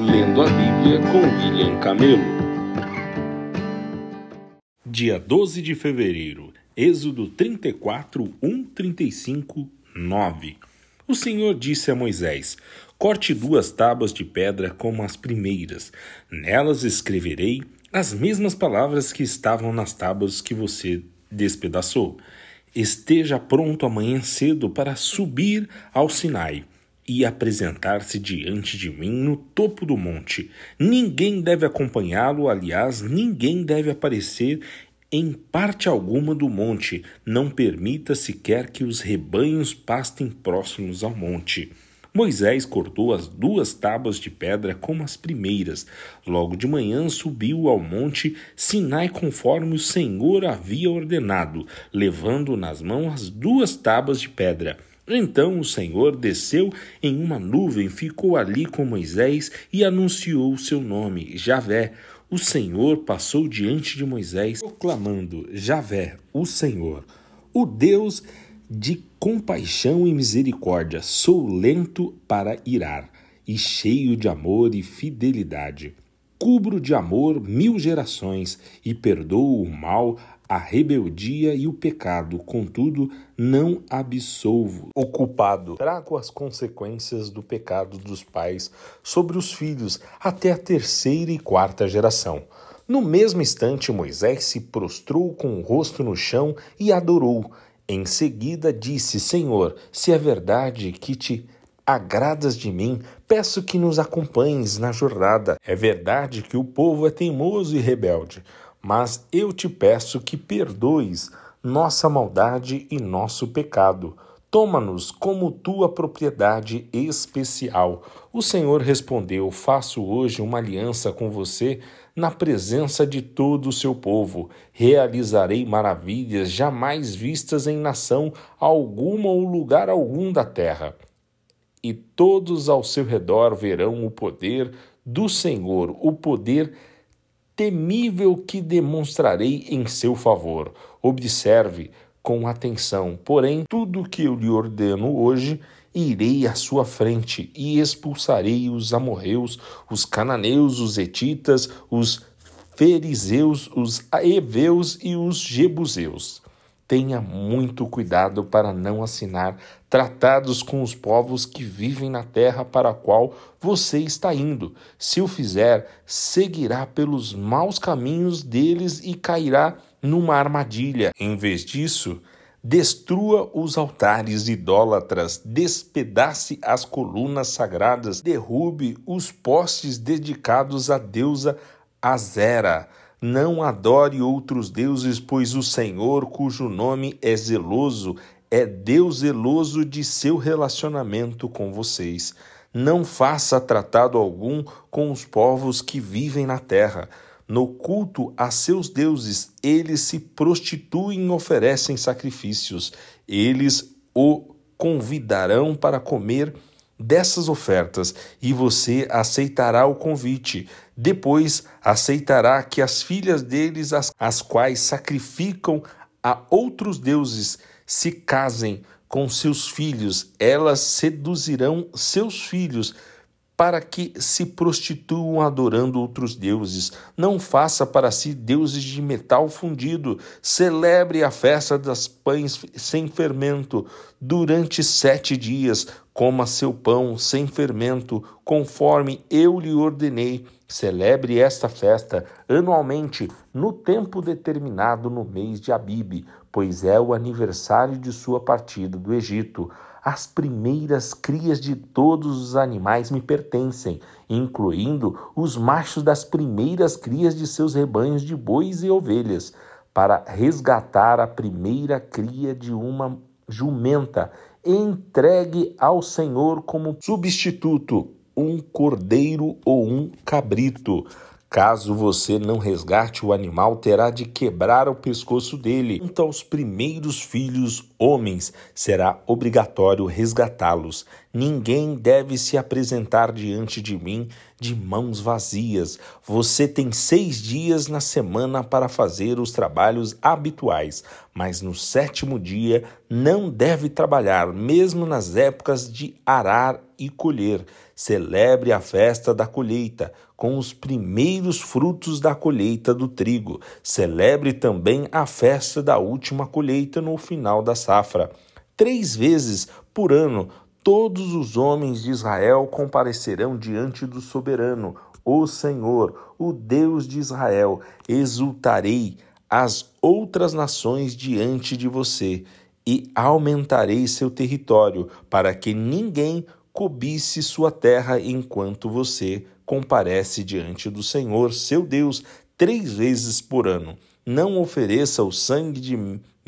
Lendo a Bíblia com William Camelo. Dia 12 de fevereiro, Êxodo 34, 1, 35, 9. O Senhor disse a Moisés: Corte duas tábuas de pedra como as primeiras. Nelas escreverei as mesmas palavras que estavam nas tábuas que você despedaçou. Esteja pronto amanhã cedo para subir ao Sinai e apresentar-se diante de mim no topo do monte. Ninguém deve acompanhá-lo, aliás, ninguém deve aparecer em parte alguma do monte. Não permita sequer que os rebanhos pastem próximos ao monte. Moisés cortou as duas tábuas de pedra como as primeiras. Logo de manhã subiu ao monte Sinai conforme o Senhor havia ordenado, levando nas mãos as duas tábuas de pedra. Então o Senhor desceu em uma nuvem, ficou ali com Moisés e anunciou o seu nome, Javé. O Senhor passou diante de Moisés, proclamando: Javé, o Senhor, o Deus de compaixão e misericórdia, sou lento para irar e cheio de amor e fidelidade. Cubro de amor mil gerações e perdoo o mal a rebeldia e o pecado, contudo, não absolvo o culpado. Trago as consequências do pecado dos pais sobre os filhos até a terceira e quarta geração. No mesmo instante, Moisés se prostrou com o rosto no chão e adorou. Em seguida disse: Senhor, se é verdade que te agradas de mim, peço que nos acompanhes na jornada. É verdade que o povo é teimoso e rebelde mas eu te peço que perdoes nossa maldade e nosso pecado. Toma-nos como tua propriedade especial. O Senhor respondeu: Faço hoje uma aliança com você na presença de todo o seu povo. Realizarei maravilhas jamais vistas em nação alguma ou lugar algum da terra. E todos ao seu redor verão o poder do Senhor, o poder temível que demonstrarei em seu favor. Observe com atenção, porém, tudo que eu lhe ordeno hoje, irei à sua frente e expulsarei os amorreus, os cananeus, os etitas, os fariseus, os aeveus e os jebuseus tenha muito cuidado para não assinar tratados com os povos que vivem na terra para a qual você está indo. Se o fizer, seguirá pelos maus caminhos deles e cairá numa armadilha. Em vez disso, destrua os altares idólatras, despedace as colunas sagradas, derrube os postes dedicados à deusa Azera não adore outros deuses, pois o Senhor, cujo nome é zeloso, é Deus zeloso de seu relacionamento com vocês. Não faça tratado algum com os povos que vivem na terra. No culto a seus deuses, eles se prostituem e oferecem sacrifícios. Eles o convidarão para comer dessas ofertas e você aceitará o convite. Depois aceitará que as filhas deles, as, as quais sacrificam a outros deuses, se casem com seus filhos, elas seduzirão seus filhos para que se prostituam adorando outros deuses. Não faça para si deuses de metal fundido. Celebre a festa das pães sem fermento. Durante sete dias, coma seu pão sem fermento, conforme eu lhe ordenei. Celebre esta festa anualmente, no tempo determinado no mês de Abibe, pois é o aniversário de sua partida do Egito. As primeiras crias de todos os animais me pertencem, incluindo os machos das primeiras crias de seus rebanhos de bois e ovelhas, para resgatar a primeira cria de uma jumenta, entregue ao Senhor como substituto um cordeiro ou um cabrito. Caso você não resgate o animal, terá de quebrar o pescoço dele. Quanto aos primeiros filhos homens, será obrigatório resgatá-los. Ninguém deve se apresentar diante de mim de mãos vazias. Você tem seis dias na semana para fazer os trabalhos habituais, mas no sétimo dia não deve trabalhar, mesmo nas épocas de arar e colher. Celebre a festa da colheita, com os primeiros frutos da colheita do trigo. Celebre também a festa da última colheita no final da safra. Três vezes por ano, todos os homens de Israel comparecerão diante do soberano, o Senhor, o Deus de Israel. Exultarei as outras nações diante de você e aumentarei seu território, para que ninguém cobice sua terra enquanto você comparece diante do Senhor, seu Deus, três vezes por ano. Não ofereça o sangue de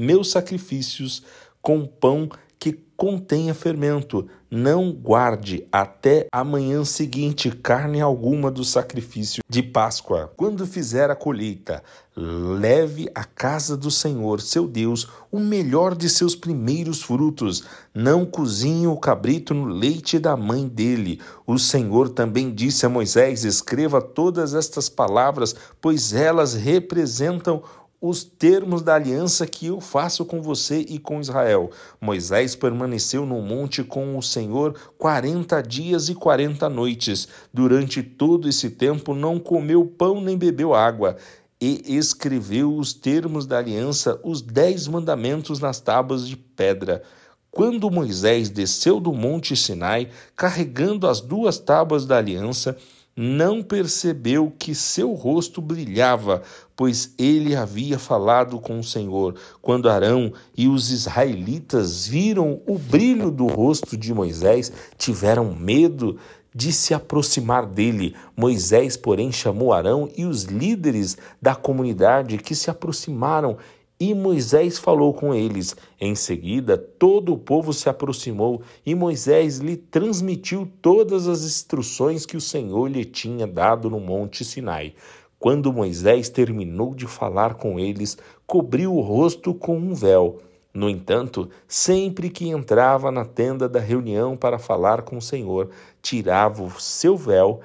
meus sacrifícios com pão que contenha fermento. Não guarde até a manhã seguinte carne alguma do sacrifício de Páscoa. Quando fizer a colheita, leve à casa do Senhor, seu Deus, o melhor de seus primeiros frutos. Não cozinhe o cabrito no leite da mãe dele. O Senhor também disse a Moisés: Escreva todas estas palavras, pois elas representam os termos da aliança que eu faço com você e com Israel. Moisés permaneceu no monte com o Senhor quarenta dias e quarenta noites. Durante todo esse tempo não comeu pão nem bebeu água. E escreveu os termos da aliança, os dez mandamentos nas tábuas de pedra. Quando Moisés desceu do monte Sinai, carregando as duas tábuas da aliança, não percebeu que seu rosto brilhava, pois ele havia falado com o Senhor. Quando Arão e os israelitas viram o brilho do rosto de Moisés, tiveram medo de se aproximar dele. Moisés, porém, chamou Arão e os líderes da comunidade que se aproximaram e Moisés falou com eles. Em seguida, todo o povo se aproximou e Moisés lhe transmitiu todas as instruções que o Senhor lhe tinha dado no Monte Sinai. Quando Moisés terminou de falar com eles, cobriu o rosto com um véu. No entanto, sempre que entrava na tenda da reunião para falar com o Senhor, tirava o seu véu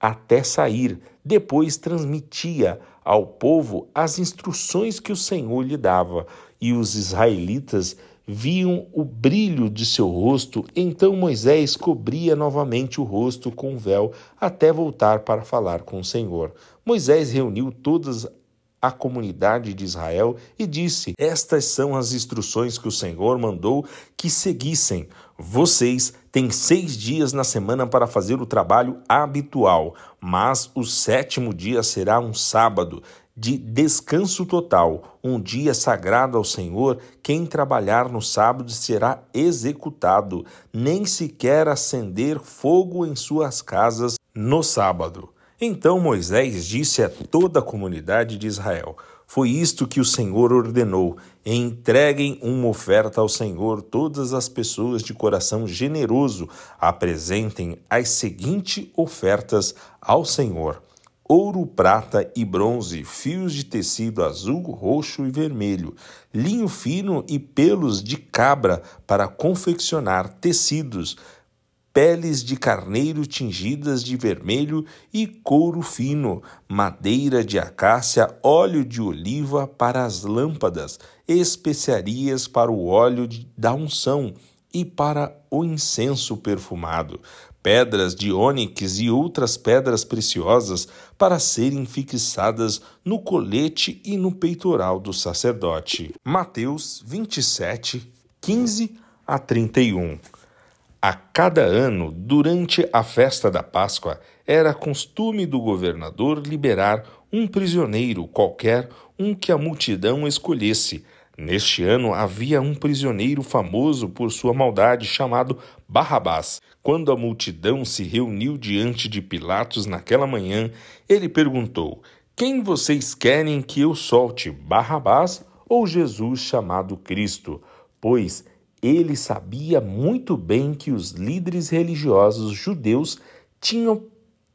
até sair, depois transmitia ao povo as instruções que o Senhor lhe dava, e os israelitas viam o brilho de seu rosto, então Moisés cobria novamente o rosto com véu até voltar para falar com o Senhor. Moisés reuniu todas a comunidade de Israel e disse: Estas são as instruções que o Senhor mandou que seguissem. Vocês têm seis dias na semana para fazer o trabalho habitual, mas o sétimo dia será um sábado de descanso total, um dia sagrado ao Senhor. Quem trabalhar no sábado será executado, nem sequer acender fogo em suas casas no sábado. Então Moisés disse a toda a comunidade de Israel: foi isto que o Senhor ordenou: entreguem uma oferta ao Senhor. Todas as pessoas de coração generoso apresentem as seguintes ofertas ao Senhor: ouro, prata e bronze, fios de tecido azul, roxo e vermelho, linho fino e pelos de cabra para confeccionar tecidos peles de carneiro tingidas de vermelho e couro fino, madeira de acácia, óleo de oliva para as lâmpadas, especiarias para o óleo da unção e para o incenso perfumado, pedras de ônix e outras pedras preciosas para serem fixadas no colete e no peitoral do sacerdote. Mateus 27, 15 a 31. A cada ano, durante a festa da Páscoa, era costume do governador liberar um prisioneiro qualquer, um que a multidão escolhesse. Neste ano havia um prisioneiro famoso por sua maldade chamado Barrabás. Quando a multidão se reuniu diante de Pilatos naquela manhã, ele perguntou: Quem vocês querem que eu solte, Barrabás ou Jesus chamado Cristo? Pois ele sabia muito bem que os líderes religiosos judeus tinham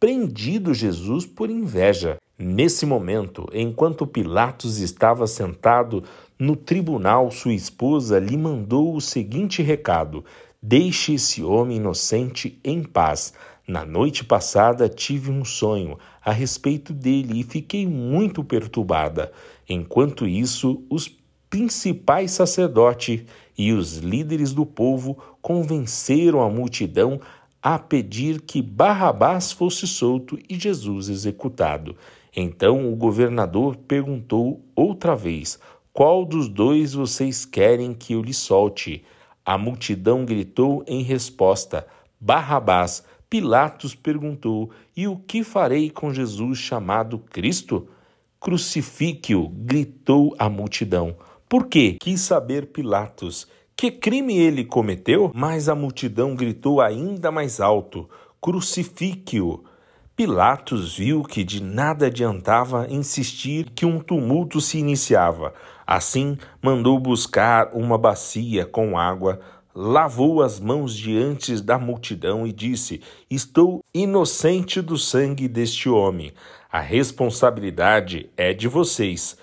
prendido Jesus por inveja. Nesse momento, enquanto Pilatos estava sentado no tribunal, sua esposa lhe mandou o seguinte recado: Deixe esse homem inocente em paz. Na noite passada tive um sonho a respeito dele e fiquei muito perturbada. Enquanto isso, os principais sacerdotes e os líderes do povo convenceram a multidão a pedir que Barrabás fosse solto e Jesus executado. Então o governador perguntou outra vez: Qual dos dois vocês querem que eu lhe solte? A multidão gritou em resposta: Barrabás. Pilatos perguntou: E o que farei com Jesus chamado Cristo? Crucifique-o, gritou a multidão. Por quê? Quis saber Pilatos. Que crime ele cometeu? Mas a multidão gritou ainda mais alto: Crucifique-o! Pilatos viu que de nada adiantava insistir que um tumulto se iniciava. Assim, mandou buscar uma bacia com água, lavou as mãos diante da multidão e disse: Estou inocente do sangue deste homem. A responsabilidade é de vocês.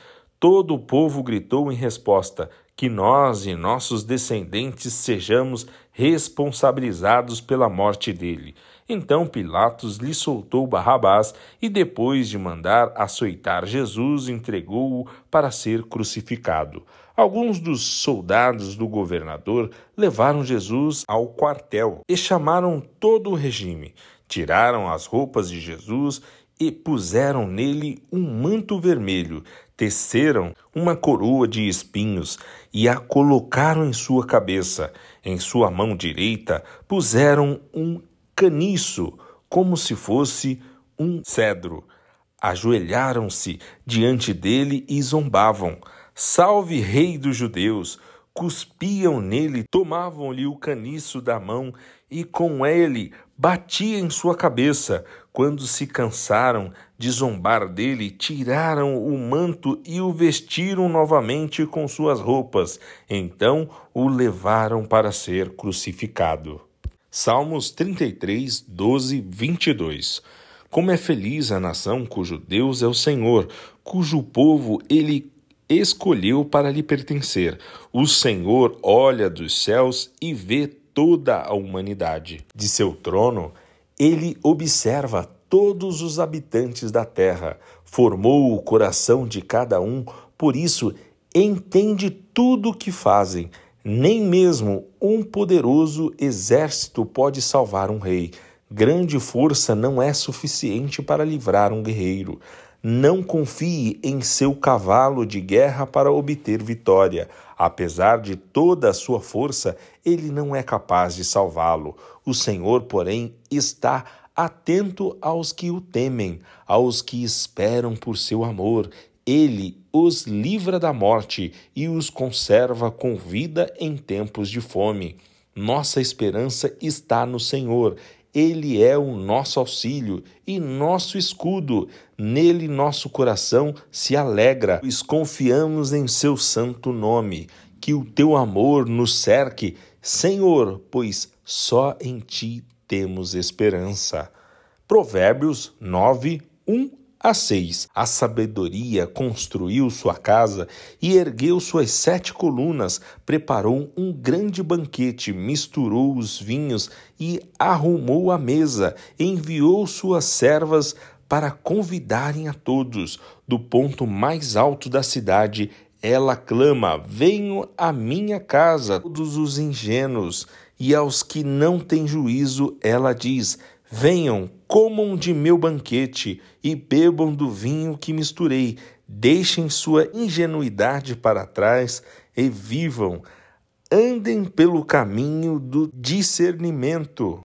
Todo o povo gritou em resposta: que nós e nossos descendentes sejamos responsabilizados pela morte dele. Então Pilatos lhe soltou Barrabás e, depois de mandar açoitar Jesus, entregou-o para ser crucificado. Alguns dos soldados do governador levaram Jesus ao quartel e chamaram todo o regime. Tiraram as roupas de Jesus e puseram nele um manto vermelho, teceram uma coroa de espinhos e a colocaram em sua cabeça. Em sua mão direita puseram um caniço, como se fosse um cedro. Ajoelharam-se diante dele e zombavam: Salve, Rei dos Judeus! Cuspiam nele, tomavam-lhe o caniço da mão e com ele batia em sua cabeça. Quando se cansaram de zombar dele, tiraram o manto e o vestiram novamente com suas roupas. Então o levaram para ser crucificado. Salmos 33, 12, 22. Como é feliz a nação cujo Deus é o Senhor, cujo povo ele escolheu para lhe pertencer. O Senhor olha dos céus e vê toda a humanidade. De seu trono, ele observa todos os habitantes da terra, formou o coração de cada um, por isso entende tudo o que fazem. Nem mesmo um poderoso exército pode salvar um rei. Grande força não é suficiente para livrar um guerreiro. Não confie em seu cavalo de guerra para obter vitória. Apesar de toda a sua força, ele não é capaz de salvá-lo. O Senhor, porém, está atento aos que o temem, aos que esperam por seu amor. Ele os livra da morte e os conserva com vida em tempos de fome. Nossa esperança está no Senhor. Ele é o nosso auxílio e nosso escudo. Nele nosso coração se alegra, pois confiamos em seu santo nome. Que o teu amor nos cerque, Senhor, pois só em ti temos esperança. Provérbios 9, 1 a 6. A sabedoria construiu sua casa e ergueu suas sete colunas, preparou um grande banquete, misturou os vinhos e arrumou a mesa, enviou suas servas para convidarem a todos. Do ponto mais alto da cidade, ela clama: Venham à minha casa, todos os ingênuos. E aos que não têm juízo, ela diz: Venham, comam de meu banquete e bebam do vinho que misturei. Deixem sua ingenuidade para trás e vivam. Andem pelo caminho do discernimento.